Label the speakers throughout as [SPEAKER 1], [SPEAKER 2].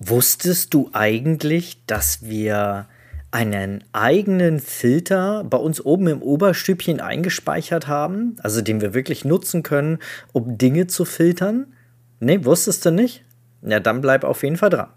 [SPEAKER 1] Wusstest du eigentlich, dass wir einen eigenen Filter bei uns oben im Oberstübchen eingespeichert haben, also den wir wirklich nutzen können, um Dinge zu filtern? Nee, wusstest du nicht? Ja, dann bleib auf jeden Fall dran.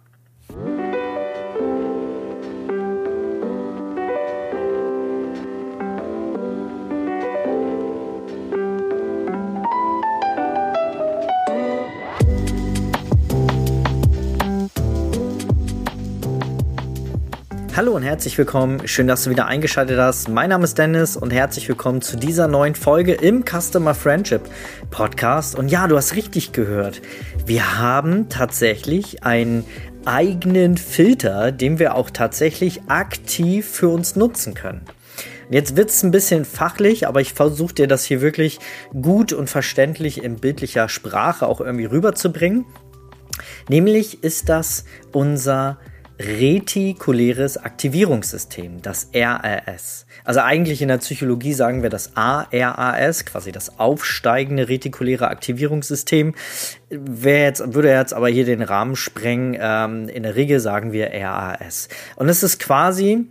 [SPEAKER 1] Hallo und herzlich willkommen. Schön, dass du wieder eingeschaltet hast. Mein Name ist Dennis und herzlich willkommen zu dieser neuen Folge im Customer Friendship Podcast. Und ja, du hast richtig gehört. Wir haben tatsächlich einen eigenen Filter, den wir auch tatsächlich aktiv für uns nutzen können. Jetzt wird es ein bisschen fachlich, aber ich versuche dir das hier wirklich gut und verständlich in bildlicher Sprache auch irgendwie rüberzubringen. Nämlich ist das unser retikuläres Aktivierungssystem, das RAS. Also eigentlich in der Psychologie sagen wir das ARAS, quasi das aufsteigende retikuläre Aktivierungssystem. Wer jetzt, würde jetzt aber hier den Rahmen sprengen, ähm, in der Regel sagen wir RAS. Und es ist quasi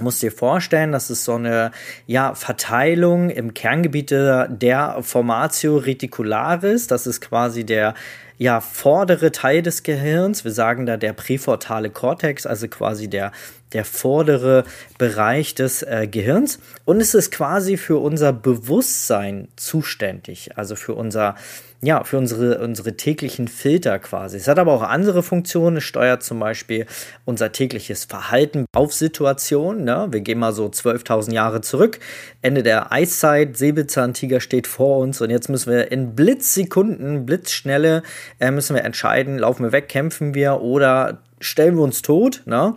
[SPEAKER 1] musst dir vorstellen, das ist so eine ja, Verteilung im Kerngebiet der Formatio reticularis. Das ist quasi der ja, vordere Teil des Gehirns. Wir sagen da der präfrontale Kortex, also quasi der, der vordere Bereich des äh, Gehirns. Und es ist quasi für unser Bewusstsein zuständig, also für unser ja, für unsere, unsere täglichen Filter quasi. Es hat aber auch andere Funktionen. Es steuert zum Beispiel unser tägliches Verhalten auf Situationen. Ne? Wir gehen mal so 12.000 Jahre zurück. Ende der Eiszeit, Säbelzahntiger steht vor uns und jetzt müssen wir in Blitzsekunden, Blitzschnelle, äh, müssen wir entscheiden, laufen wir weg, kämpfen wir oder stellen wir uns tot. Ne?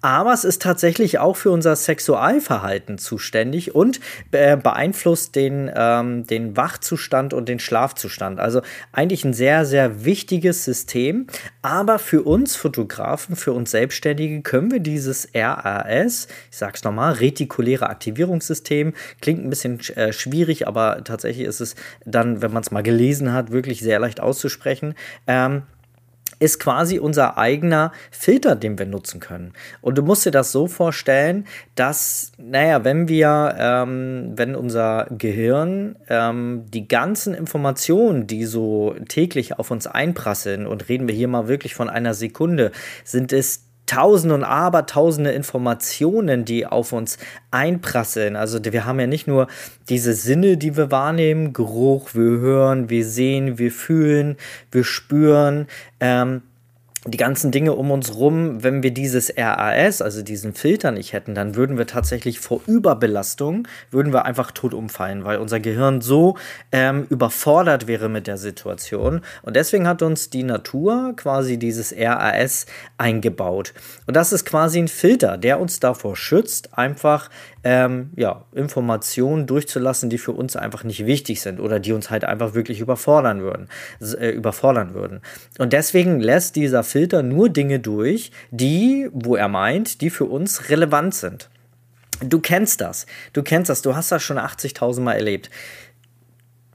[SPEAKER 1] Aber es ist tatsächlich auch für unser Sexualverhalten zuständig und äh, beeinflusst den, ähm, den Wachzustand und den Schlafzustand. Also eigentlich ein sehr, sehr wichtiges System. Aber für uns Fotografen, für uns Selbstständige können wir dieses RAS, ich sag's nochmal, retikuläre Aktivierungssystem, klingt ein bisschen äh, schwierig, aber tatsächlich ist es dann, wenn man es mal gelesen hat, wirklich sehr leicht auszusprechen. Ähm, ist quasi unser eigener Filter, den wir nutzen können. Und du musst dir das so vorstellen, dass, naja, wenn wir, ähm, wenn unser Gehirn ähm, die ganzen Informationen, die so täglich auf uns einprasseln, und reden wir hier mal wirklich von einer Sekunde, sind es Tausende und Abertausende Informationen, die auf uns einprasseln. Also wir haben ja nicht nur diese Sinne, die wir wahrnehmen, Geruch, wir hören, wir sehen, wir fühlen, wir spüren. Ähm, die ganzen Dinge um uns rum, wenn wir dieses RAS, also diesen Filter nicht hätten, dann würden wir tatsächlich vor Überbelastung, würden wir einfach tot umfallen, weil unser Gehirn so ähm, überfordert wäre mit der Situation. Und deswegen hat uns die Natur quasi dieses RAS eingebaut. Und das ist quasi ein Filter, der uns davor schützt, einfach ähm, ja, Informationen durchzulassen, die für uns einfach nicht wichtig sind oder die uns halt einfach wirklich überfordern würden, äh, überfordern würden. Und deswegen lässt dieser Filter nur Dinge durch, die, wo er meint, die für uns relevant sind. Du kennst das. Du kennst das. Du hast das schon 80.000 Mal erlebt.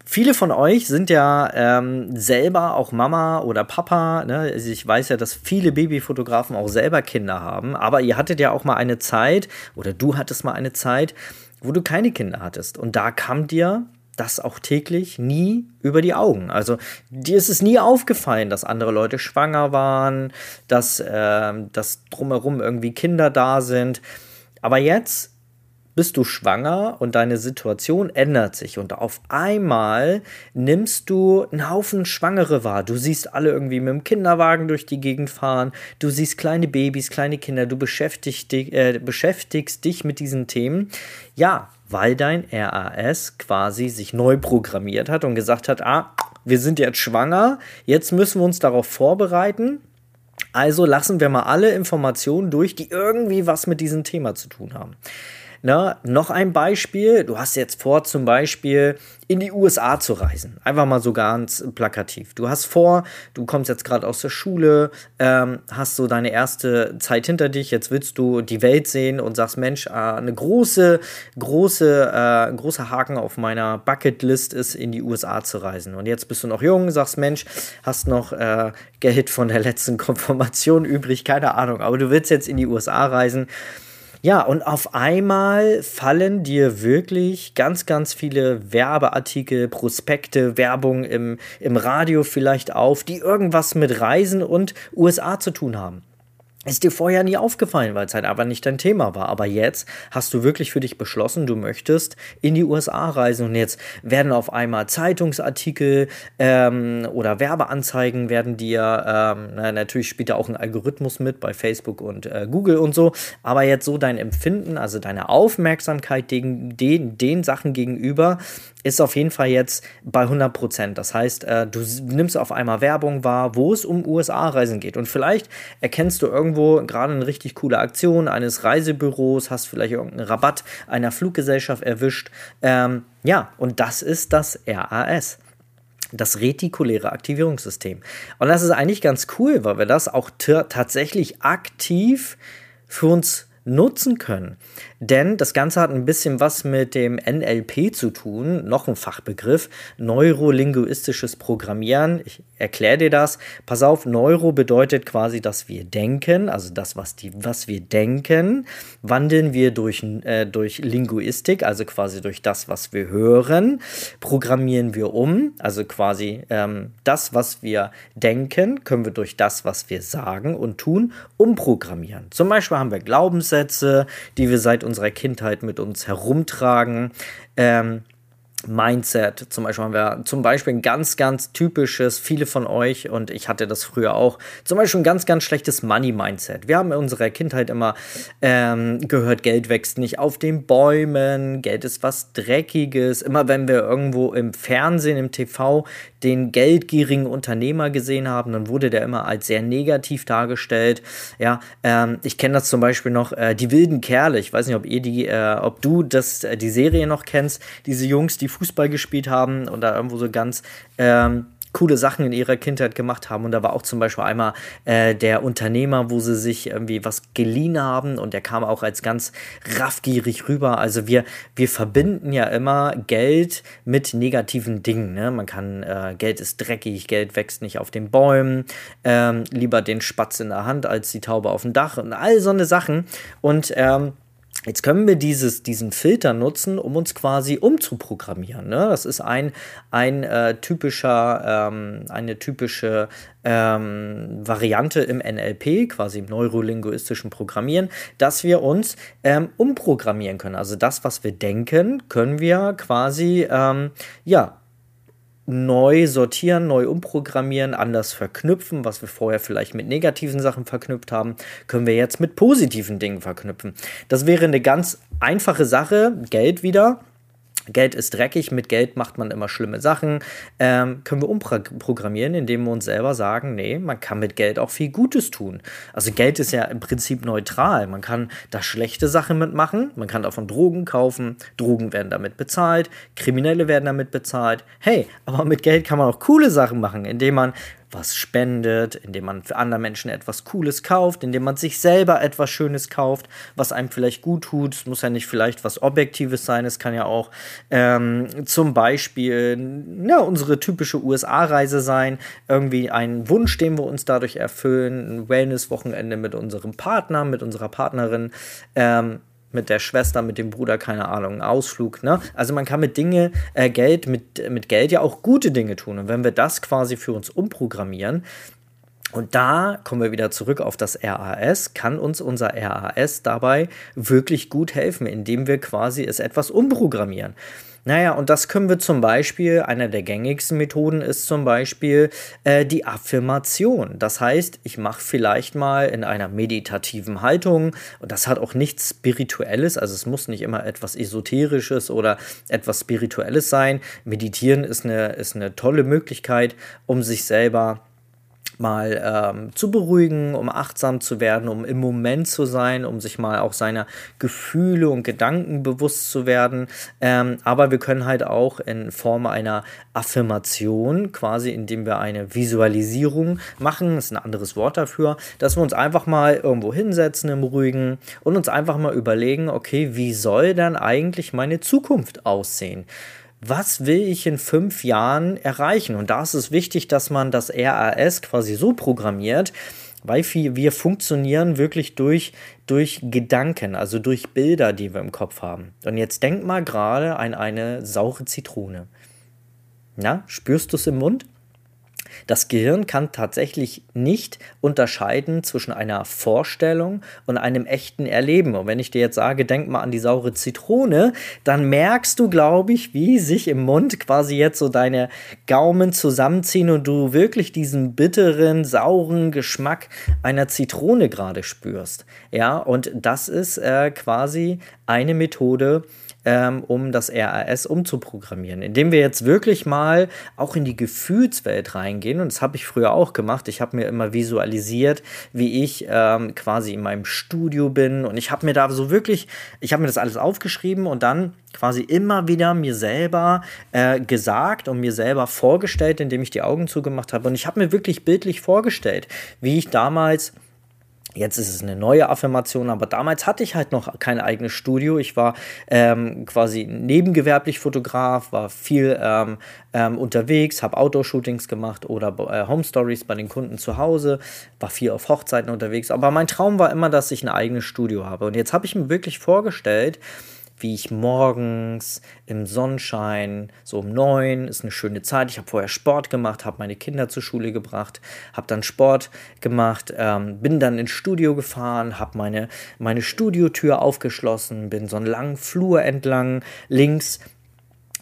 [SPEAKER 1] Viele von euch sind ja ähm, selber auch Mama oder Papa. Ne? Also ich weiß ja, dass viele Babyfotografen auch selber Kinder haben. Aber ihr hattet ja auch mal eine Zeit, oder du hattest mal eine Zeit, wo du keine Kinder hattest. Und da kam dir das auch täglich nie über die Augen. Also dir ist es nie aufgefallen, dass andere Leute schwanger waren, dass, äh, dass drumherum irgendwie Kinder da sind. Aber jetzt bist du schwanger und deine Situation ändert sich und auf einmal nimmst du einen Haufen Schwangere wahr. Du siehst alle irgendwie mit dem Kinderwagen durch die Gegend fahren, du siehst kleine Babys, kleine Kinder, du beschäftigst dich, äh, beschäftigst dich mit diesen Themen. Ja, weil dein RAS quasi sich neu programmiert hat und gesagt hat, ah, wir sind jetzt schwanger, jetzt müssen wir uns darauf vorbereiten. Also lassen wir mal alle Informationen durch, die irgendwie was mit diesem Thema zu tun haben. Na, noch ein Beispiel. Du hast jetzt vor, zum Beispiel in die USA zu reisen. Einfach mal so ganz plakativ. Du hast vor, du kommst jetzt gerade aus der Schule, ähm, hast so deine erste Zeit hinter dich, jetzt willst du die Welt sehen und sagst, Mensch, äh, eine große, große, äh, großer Haken auf meiner Bucketlist ist, in die USA zu reisen. Und jetzt bist du noch jung, sagst, Mensch, hast noch äh, Geld von der letzten Konfirmation übrig, keine Ahnung, aber du willst jetzt in die USA reisen ja, und auf einmal fallen dir wirklich ganz, ganz viele Werbeartikel, Prospekte, Werbung im, im Radio vielleicht auf, die irgendwas mit Reisen und USA zu tun haben. Ist dir vorher nie aufgefallen, weil es halt aber nicht dein Thema war. Aber jetzt hast du wirklich für dich beschlossen, du möchtest in die USA reisen und jetzt werden auf einmal Zeitungsartikel ähm, oder Werbeanzeigen werden dir, ähm, na, natürlich spielt da auch ein Algorithmus mit bei Facebook und äh, Google und so, aber jetzt so dein Empfinden, also deine Aufmerksamkeit den, den, den Sachen gegenüber ist auf jeden Fall jetzt bei 100 Prozent. Das heißt, äh, du nimmst auf einmal Werbung wahr, wo es um USA-Reisen geht. Und vielleicht erkennst du irgendwo gerade eine richtig coole Aktion eines Reisebüros, hast vielleicht irgendeinen Rabatt einer Fluggesellschaft erwischt. Ähm, ja, und das ist das RAS das retikuläre Aktivierungssystem. Und das ist eigentlich ganz cool, weil wir das auch tatsächlich aktiv für uns nutzen können. Denn das Ganze hat ein bisschen was mit dem NLP zu tun, noch ein Fachbegriff, neurolinguistisches Programmieren. Ich erkläre dir das. Pass auf, Neuro bedeutet quasi, dass wir denken, also das, was, die, was wir denken, wandeln wir durch, äh, durch Linguistik, also quasi durch das, was wir hören, programmieren wir um, also quasi ähm, das, was wir denken, können wir durch das, was wir sagen und tun, umprogrammieren. Zum Beispiel haben wir Glaubenssätze, die wir seit unserer Kindheit mit uns herumtragen. Ähm, Mindset. Zum Beispiel haben wir zum Beispiel ein ganz, ganz typisches, viele von euch, und ich hatte das früher auch, zum Beispiel ein ganz, ganz schlechtes Money-Mindset. Wir haben in unserer Kindheit immer ähm, gehört, Geld wächst nicht auf den Bäumen, Geld ist was Dreckiges. Immer wenn wir irgendwo im Fernsehen, im TV den geldgierigen Unternehmer gesehen haben, dann wurde der immer als sehr negativ dargestellt. Ja, ähm, ich kenne das zum Beispiel noch, äh, die wilden Kerle. Ich weiß nicht, ob ihr die, äh, ob du das, äh, die Serie noch kennst, diese Jungs, die Fußball gespielt haben und da irgendwo so ganz ähm, coole Sachen in ihrer Kindheit gemacht haben. Und da war auch zum Beispiel einmal äh, der Unternehmer, wo sie sich irgendwie was geliehen haben und der kam auch als ganz raffgierig rüber. Also wir, wir verbinden ja immer Geld mit negativen Dingen. Ne? Man kann, äh, Geld ist dreckig, Geld wächst nicht auf den Bäumen, ähm, lieber den Spatz in der Hand als die Taube auf dem Dach und all so eine Sachen. Und ähm, Jetzt können wir dieses, diesen Filter nutzen, um uns quasi umzuprogrammieren. Ne? Das ist ein, ein äh, typischer, ähm, eine typische ähm, Variante im NLP, quasi im neurolinguistischen Programmieren, dass wir uns ähm, umprogrammieren können. Also das, was wir denken, können wir quasi ähm, ja neu sortieren, neu umprogrammieren, anders verknüpfen, was wir vorher vielleicht mit negativen Sachen verknüpft haben, können wir jetzt mit positiven Dingen verknüpfen. Das wäre eine ganz einfache Sache, Geld wieder. Geld ist dreckig, mit Geld macht man immer schlimme Sachen. Ähm, können wir umprogrammieren, indem wir uns selber sagen, nee, man kann mit Geld auch viel Gutes tun. Also Geld ist ja im Prinzip neutral. Man kann da schlechte Sachen mitmachen, man kann davon Drogen kaufen, Drogen werden damit bezahlt, Kriminelle werden damit bezahlt. Hey, aber mit Geld kann man auch coole Sachen machen, indem man was spendet, indem man für andere Menschen etwas Cooles kauft, indem man sich selber etwas Schönes kauft, was einem vielleicht gut tut. Es muss ja nicht vielleicht was Objektives sein, es kann ja auch ähm, zum Beispiel ja, unsere typische USA-Reise sein, irgendwie ein Wunsch, den wir uns dadurch erfüllen, ein Wellness-Wochenende mit unserem Partner, mit unserer Partnerin. Ähm, mit der Schwester, mit dem Bruder, keine Ahnung, einen Ausflug. Ne? Also man kann mit Dinge, äh, Geld, mit, mit Geld ja auch gute Dinge tun. Und wenn wir das quasi für uns umprogrammieren, und da kommen wir wieder zurück auf das RAS, kann uns unser RAS dabei wirklich gut helfen, indem wir quasi es etwas umprogrammieren. Naja, und das können wir zum Beispiel, einer der gängigsten Methoden ist zum Beispiel äh, die Affirmation. Das heißt, ich mache vielleicht mal in einer meditativen Haltung, und das hat auch nichts Spirituelles, also es muss nicht immer etwas Esoterisches oder etwas Spirituelles sein. Meditieren ist eine, ist eine tolle Möglichkeit, um sich selber mal ähm, zu beruhigen, um achtsam zu werden, um im Moment zu sein, um sich mal auch seiner Gefühle und Gedanken bewusst zu werden. Ähm, aber wir können halt auch in Form einer Affirmation, quasi indem wir eine Visualisierung machen, ist ein anderes Wort dafür, dass wir uns einfach mal irgendwo hinsetzen im Ruhigen und uns einfach mal überlegen, okay, wie soll dann eigentlich meine Zukunft aussehen? Was will ich in fünf Jahren erreichen? Und da ist es wichtig, dass man das RAS quasi so programmiert, weil wir funktionieren wirklich durch, durch Gedanken, also durch Bilder, die wir im Kopf haben. Und jetzt denk mal gerade an eine saure Zitrone. Na, spürst du es im Mund? Das Gehirn kann tatsächlich nicht unterscheiden zwischen einer Vorstellung und einem echten Erleben. Und wenn ich dir jetzt sage, denk mal an die saure Zitrone, dann merkst du, glaube ich, wie sich im Mund quasi jetzt so deine Gaumen zusammenziehen und du wirklich diesen bitteren, sauren Geschmack einer Zitrone gerade spürst. Ja, und das ist äh, quasi eine Methode, ähm, um das RAS umzuprogrammieren. Indem wir jetzt wirklich mal auch in die Gefühlswelt reingehen. Und das habe ich früher auch gemacht. Ich habe mir immer visualisiert, wie ich ähm, quasi in meinem Studio bin. Und ich habe mir da so wirklich, ich habe mir das alles aufgeschrieben und dann quasi immer wieder mir selber äh, gesagt und mir selber vorgestellt, indem ich die Augen zugemacht habe. Und ich habe mir wirklich bildlich vorgestellt, wie ich damals Jetzt ist es eine neue Affirmation, aber damals hatte ich halt noch kein eigenes Studio. Ich war ähm, quasi nebengewerblich Fotograf, war viel ähm, ähm, unterwegs, habe Outdoor-Shootings gemacht oder äh, Home Stories bei den Kunden zu Hause, war viel auf Hochzeiten unterwegs. Aber mein Traum war immer, dass ich ein eigenes Studio habe. Und jetzt habe ich mir wirklich vorgestellt, wie ich morgens im Sonnenschein, so um neun, ist eine schöne Zeit. Ich habe vorher Sport gemacht, habe meine Kinder zur Schule gebracht, habe dann Sport gemacht, ähm, bin dann ins Studio gefahren, habe meine, meine Studiotür aufgeschlossen, bin so einen langen Flur entlang, links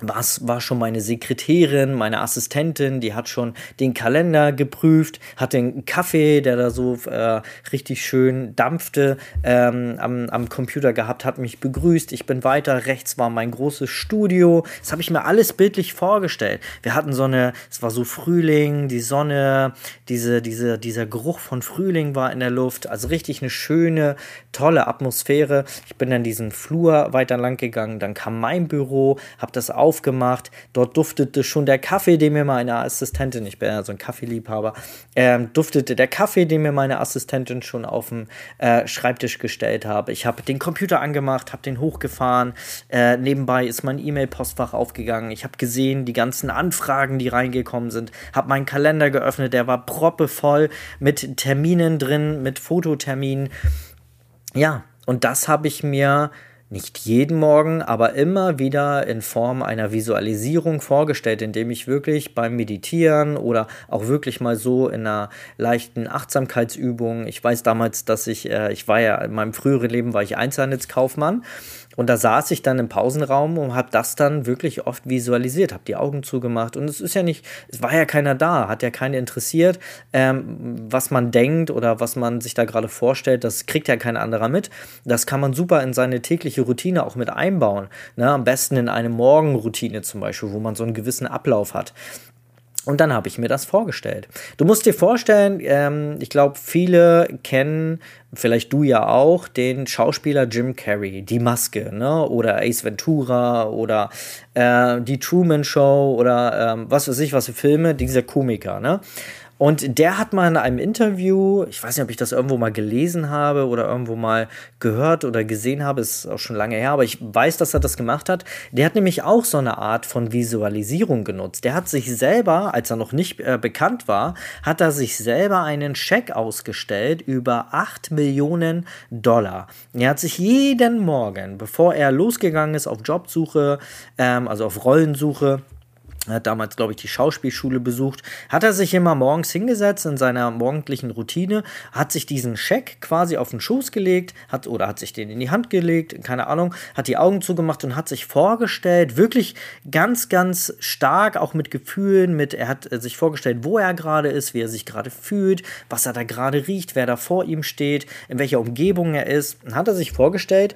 [SPEAKER 1] was war schon meine Sekretärin, meine Assistentin, die hat schon den Kalender geprüft, hat den Kaffee, der da so äh, richtig schön dampfte, ähm, am, am Computer gehabt, hat mich begrüßt. Ich bin weiter, rechts war mein großes Studio. Das habe ich mir alles bildlich vorgestellt. Wir hatten so eine, es war so Frühling, die Sonne, diese, diese, dieser Geruch von Frühling war in der Luft. Also richtig eine schöne, tolle Atmosphäre. Ich bin dann diesen Flur weiter lang gegangen, dann kam mein Büro, habe das auch aufgemacht. Dort duftete schon der Kaffee, den mir meine Assistentin, ich bin ja so ein Kaffeeliebhaber, ähm, duftete der Kaffee, den mir meine Assistentin schon auf dem äh, Schreibtisch gestellt habe. Ich habe den Computer angemacht, habe den hochgefahren. Äh, nebenbei ist mein E-Mail-Postfach aufgegangen. Ich habe gesehen, die ganzen Anfragen, die reingekommen sind. Habe meinen Kalender geöffnet, der war proppevoll mit Terminen drin, mit Fototerminen. Ja, und das habe ich mir nicht jeden Morgen, aber immer wieder in Form einer Visualisierung vorgestellt, indem ich wirklich beim Meditieren oder auch wirklich mal so in einer leichten Achtsamkeitsübung, ich weiß damals, dass ich, äh, ich war ja in meinem früheren Leben war ich Einzelhandelskaufmann und da saß ich dann im Pausenraum und habe das dann wirklich oft visualisiert, habe die Augen zugemacht. Und es ist ja nicht, es war ja keiner da, hat ja keiner interessiert, ähm, was man denkt oder was man sich da gerade vorstellt. Das kriegt ja kein anderer mit. Das kann man super in seine tägliche Routine auch mit einbauen. Ne? Am besten in eine Morgenroutine zum Beispiel, wo man so einen gewissen Ablauf hat. Und dann habe ich mir das vorgestellt. Du musst dir vorstellen, ähm, ich glaube, viele kennen, vielleicht du ja auch, den Schauspieler Jim Carrey, die Maske, ne? Oder Ace Ventura oder äh, die Truman Show oder ähm, was weiß ich, was für Filme, dieser Komiker, ne? Und der hat mal in einem Interview, ich weiß nicht, ob ich das irgendwo mal gelesen habe oder irgendwo mal gehört oder gesehen habe, ist auch schon lange her, aber ich weiß, dass er das gemacht hat. Der hat nämlich auch so eine Art von Visualisierung genutzt. Der hat sich selber, als er noch nicht äh, bekannt war, hat er sich selber einen Scheck ausgestellt über 8 Millionen Dollar. Er hat sich jeden Morgen, bevor er losgegangen ist auf Jobsuche, ähm, also auf Rollensuche, er hat damals, glaube ich, die Schauspielschule besucht, hat er sich immer morgens hingesetzt in seiner morgendlichen Routine, hat sich diesen Scheck quasi auf den Schoß gelegt, hat oder hat sich den in die Hand gelegt, keine Ahnung, hat die Augen zugemacht und hat sich vorgestellt, wirklich ganz, ganz stark, auch mit Gefühlen, mit, er hat sich vorgestellt, wo er gerade ist, wie er sich gerade fühlt, was er da gerade riecht, wer da vor ihm steht, in welcher Umgebung er ist, hat er sich vorgestellt,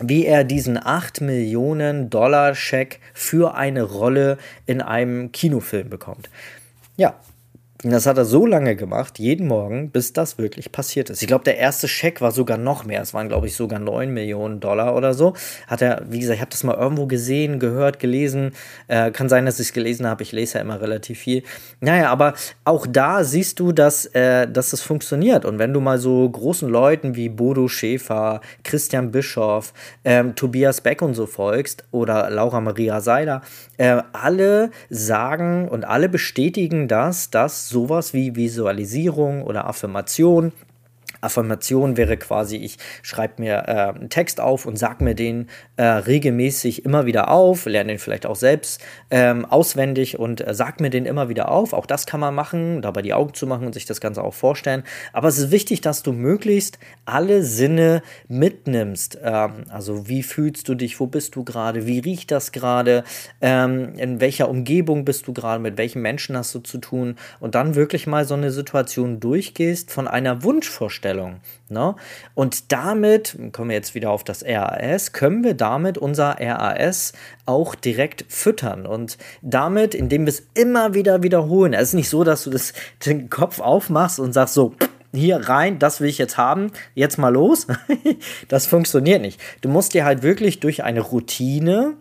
[SPEAKER 1] wie er diesen 8 Millionen Dollar Scheck für eine Rolle in einem Kinofilm bekommt. Ja, das hat er so lange gemacht, jeden Morgen, bis das wirklich passiert ist. Ich glaube, der erste Scheck war sogar noch mehr. Es waren, glaube ich, sogar 9 Millionen Dollar oder so. Hat er, wie gesagt, ich habe das mal irgendwo gesehen, gehört, gelesen. Äh, kann sein, dass ich es gelesen habe. Ich lese ja immer relativ viel. Naja, aber auch da siehst du, dass, äh, dass das funktioniert. Und wenn du mal so großen Leuten wie Bodo Schäfer, Christian Bischoff, ähm, Tobias Beck und so folgst oder Laura Maria Seiler, äh, alle sagen und alle bestätigen das, dass sowas wie Visualisierung oder Affirmation Affirmation wäre quasi, ich schreibe mir äh, einen Text auf und sage mir den äh, regelmäßig immer wieder auf, lerne den vielleicht auch selbst ähm, auswendig und äh, sag mir den immer wieder auf. Auch das kann man machen, dabei die Augen zu machen und sich das Ganze auch vorstellen. Aber es ist wichtig, dass du möglichst alle Sinne mitnimmst. Ähm, also wie fühlst du dich, wo bist du gerade, wie riecht das gerade, ähm, in welcher Umgebung bist du gerade, mit welchen Menschen hast du zu tun und dann wirklich mal so eine Situation durchgehst von einer Wunschvorstellung Einstellung. Ne? Und damit, kommen wir jetzt wieder auf das RAS, können wir damit unser RAS auch direkt füttern. Und damit, indem wir es immer wieder wiederholen. Es ist nicht so, dass du das, den Kopf aufmachst und sagst so, hier rein, das will ich jetzt haben, jetzt mal los. das funktioniert nicht. Du musst dir halt wirklich durch eine Routine,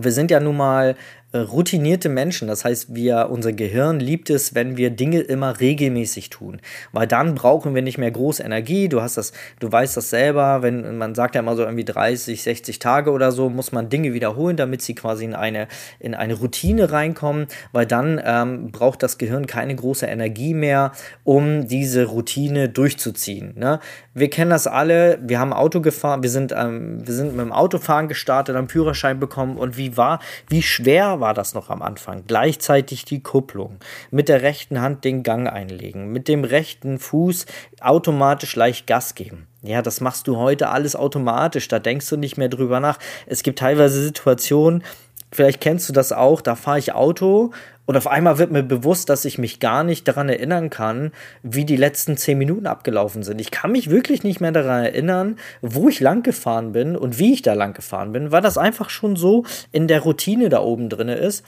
[SPEAKER 1] wir sind ja nun mal äh, routinierte Menschen. Das heißt, wir, unser Gehirn liebt es, wenn wir Dinge immer regelmäßig tun. Weil dann brauchen wir nicht mehr groß Energie. Du hast das, du weißt das selber, wenn man sagt ja immer so irgendwie 30, 60 Tage oder so, muss man Dinge wiederholen, damit sie quasi in eine, in eine Routine reinkommen, weil dann ähm, braucht das Gehirn keine große Energie mehr, um diese Routine durchzuziehen. Ne? Wir kennen das alle, wir haben Auto gefahren, wir sind, ähm, wir sind mit dem Autofahren gestartet, haben Führerschein bekommen und wie war, wie schwer war das noch am Anfang. Gleichzeitig die Kupplung. Mit der rechten Hand den Gang einlegen. Mit dem rechten Fuß automatisch leicht Gas geben. Ja, das machst du heute alles automatisch. Da denkst du nicht mehr drüber nach. Es gibt teilweise Situationen, vielleicht kennst du das auch, da fahre ich Auto und auf einmal wird mir bewusst, dass ich mich gar nicht daran erinnern kann, wie die letzten zehn Minuten abgelaufen sind. Ich kann mich wirklich nicht mehr daran erinnern, wo ich lang gefahren bin und wie ich da lang gefahren bin, weil das einfach schon so in der Routine da oben drin ist.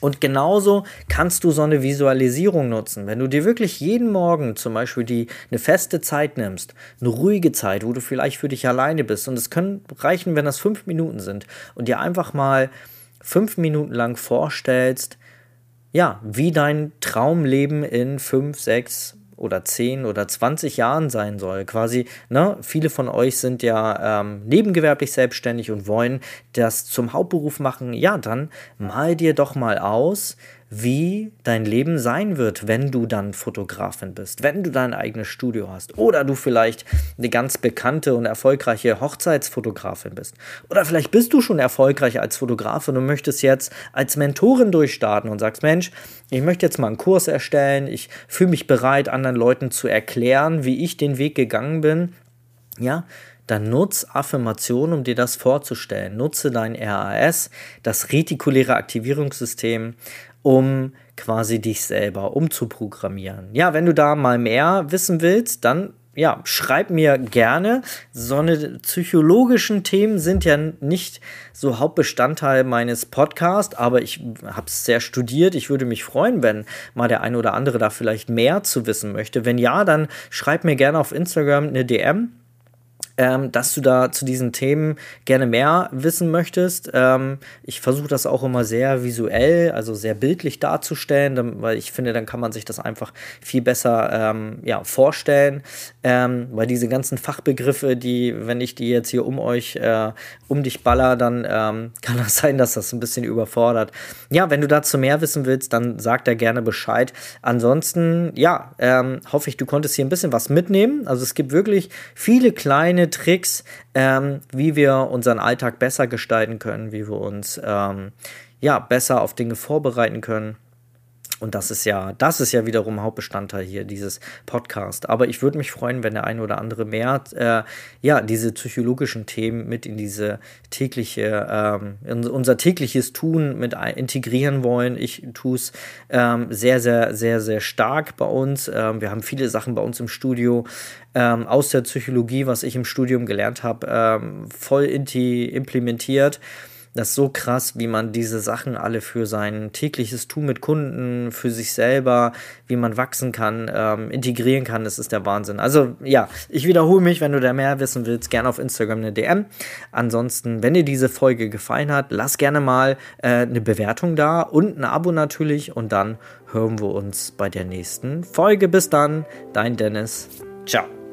[SPEAKER 1] Und genauso kannst du so eine Visualisierung nutzen. Wenn du dir wirklich jeden Morgen zum Beispiel die, eine feste Zeit nimmst, eine ruhige Zeit, wo du vielleicht für dich alleine bist, und es können reichen, wenn das fünf Minuten sind, und dir einfach mal fünf Minuten lang vorstellst, ja, wie dein Traumleben in fünf, sechs oder zehn oder zwanzig Jahren sein soll. Quasi, ne, viele von euch sind ja ähm, nebengewerblich selbstständig und wollen das zum Hauptberuf machen. Ja, dann mal dir doch mal aus, wie dein Leben sein wird, wenn du dann Fotografin bist, wenn du dein eigenes Studio hast oder du vielleicht eine ganz bekannte und erfolgreiche Hochzeitsfotografin bist. Oder vielleicht bist du schon erfolgreich als Fotografin und möchtest jetzt als Mentorin durchstarten und sagst, Mensch, ich möchte jetzt mal einen Kurs erstellen, ich fühle mich bereit, anderen Leuten zu erklären, wie ich den Weg gegangen bin. Ja, dann nutz Affirmationen, um dir das vorzustellen. Nutze dein RAS, das retikuläre Aktivierungssystem, um quasi dich selber umzuprogrammieren. Ja, wenn du da mal mehr wissen willst, dann ja, schreib mir gerne. So eine psychologischen Themen sind ja nicht so Hauptbestandteil meines Podcasts, aber ich habe es sehr studiert. Ich würde mich freuen, wenn mal der eine oder andere da vielleicht mehr zu wissen möchte. Wenn ja, dann schreib mir gerne auf Instagram eine DM ähm, dass du da zu diesen Themen gerne mehr wissen möchtest. Ähm, ich versuche das auch immer sehr visuell, also sehr bildlich darzustellen, weil ich finde, dann kann man sich das einfach viel besser ähm, ja, vorstellen. Ähm, weil diese ganzen Fachbegriffe, die, wenn ich die jetzt hier um euch, äh, um dich baller, dann ähm, kann das sein, dass das ein bisschen überfordert. Ja, wenn du dazu mehr wissen willst, dann sag da gerne Bescheid. Ansonsten, ja, ähm, hoffe ich, du konntest hier ein bisschen was mitnehmen. Also es gibt wirklich viele kleine kleine Tricks, ähm, wie wir unseren Alltag besser gestalten können, wie wir uns ähm, ja, besser auf Dinge vorbereiten können. Und das ist ja, das ist ja wiederum Hauptbestandteil hier dieses Podcast. Aber ich würde mich freuen, wenn der eine oder andere mehr, äh, ja, diese psychologischen Themen mit in diese tägliche, ähm, in unser tägliches Tun mit integrieren wollen. Ich tue es ähm, sehr, sehr, sehr, sehr stark bei uns. Ähm, wir haben viele Sachen bei uns im Studio ähm, aus der Psychologie, was ich im Studium gelernt habe, ähm, voll implementiert Das ist so krass, wie man diese Sachen alle für sein tägliches Tun mit Kunden, für sich selber, wie man wachsen kann, ähm, integrieren kann. Das ist der Wahnsinn. Also ja, ich wiederhole mich, wenn du da mehr wissen willst, gerne auf Instagram eine DM. Ansonsten, wenn dir diese Folge gefallen hat, lass gerne mal äh, eine Bewertung da und ein Abo natürlich. Und dann hören wir uns bei der nächsten Folge. Bis dann, dein Dennis. Ciao.